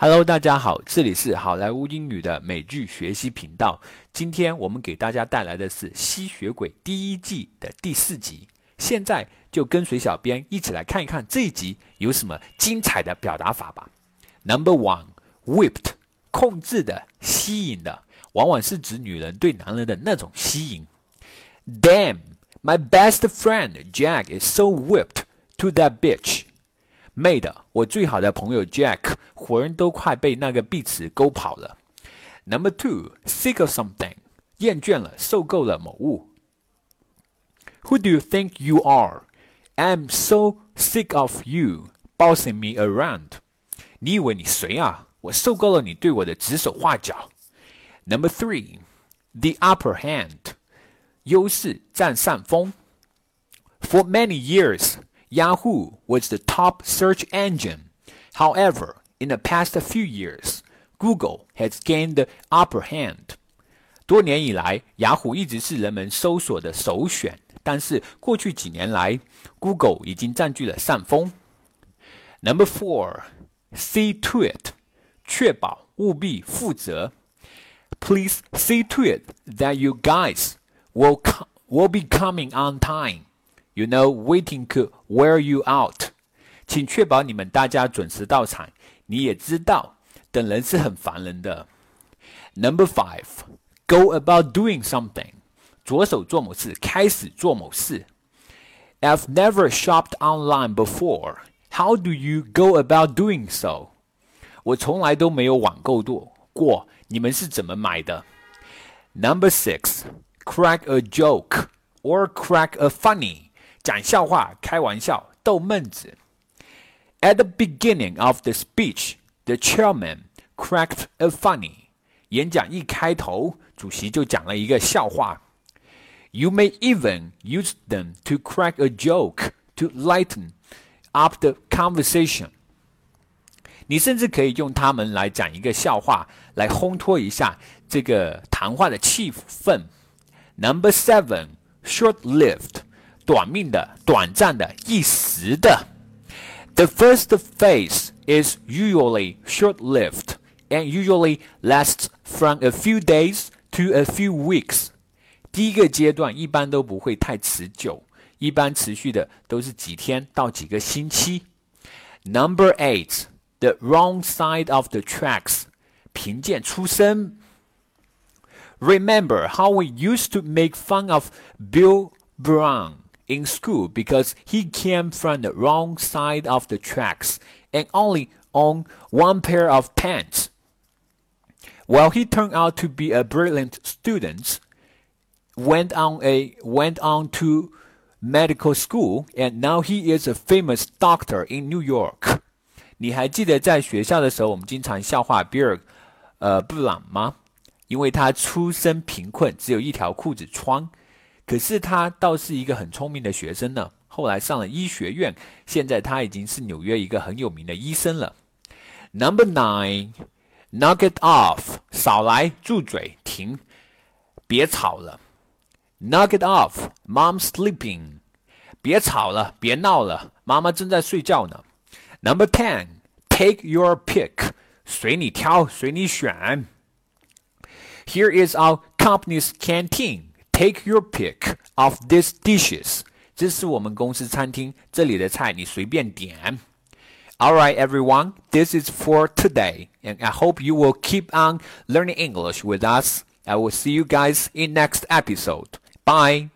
Hello，大家好，这里是好莱坞英语的美剧学习频道。今天我们给大家带来的是《吸血鬼》第一季的第四集。现在就跟随小编一起来看一看这一集有什么精彩的表达法吧。Number one，whipped，控制的、吸引的，往往是指女人对男人的那种吸引。Damn，my best friend Jack is so whipped to that bitch。妹的，我最好的朋友 Jack，活人都快被那个碧池勾跑了。Number two，sick of something，厌倦了、受够了某物。Who do you think you are? I'm so sick of you bossing me around. 你以为你谁啊？我受够了你对我的指手画脚。Number three, the upper hand，优势占上风。For many years, Yahoo was the top search engine. However, in the past few years, Google has gained the upper hand. 多年以来，雅虎一直是人们搜索的首选，但是过去几年来，Google 已经占据了上风。Number four, see to it，确保务必负责。Please see to it that you guys will will be coming on time. You know, waiting could wear you out. 请确保你们大家准时到场。你也知道，等人是很烦人的。Number five, go about doing something. 着手做某事，开始做某事。I've never shopped online before. How do you go about doing so? 我从来都没有网购过，过你们是怎么买的？Number six, crack a joke or crack a funny. 讲笑话、开玩笑、逗闷子。At the beginning of the speech, the chairman cracked a funny. 演讲一开头，主席就讲了一个笑话。You may even use them to crack a joke to lighten up the conversation. 你甚至可以用它们来讲一个笑话，来烘托一下这个谈话的气氛。Number seven, short-lived. 短命的、短暂的、一时的。The first phase is usually short-lived and usually lasts from a few days to a few weeks. 第一个阶段一般都不会太持久，一般持续的都是几天到几个星期。Number eight, the wrong side of the tracks. 贫贱出身。Remember how we used to make fun of Bill Brown in school because he came from the wrong side of the tracks and only owned one pair of pants. While he turned out to be a brilliant student, went on a went on to medical school, and now he is a famous doctor in New York. 你还记得在学校的时候，我们经常笑话比尔，呃，布朗吗？因为他出身贫困，只有一条裤子穿。 可是他倒是一个很聪明的学生呢。后来上了医学院，现在他已经是纽约一个很有名的医生了。Number nine, knock it off，少来，住嘴，停，别吵了。Knock it off, mom's sleeping，别吵了，别闹了，妈妈正在睡觉呢。Number ten, take your pick，随你挑，随你选。Here is our company's canteen。Take your pick of these dishes. 这是我们公司餐厅这里的菜，你随便点。All right, everyone, this is for today, and I hope you will keep on learning English with us. I will see you guys in next episode. Bye.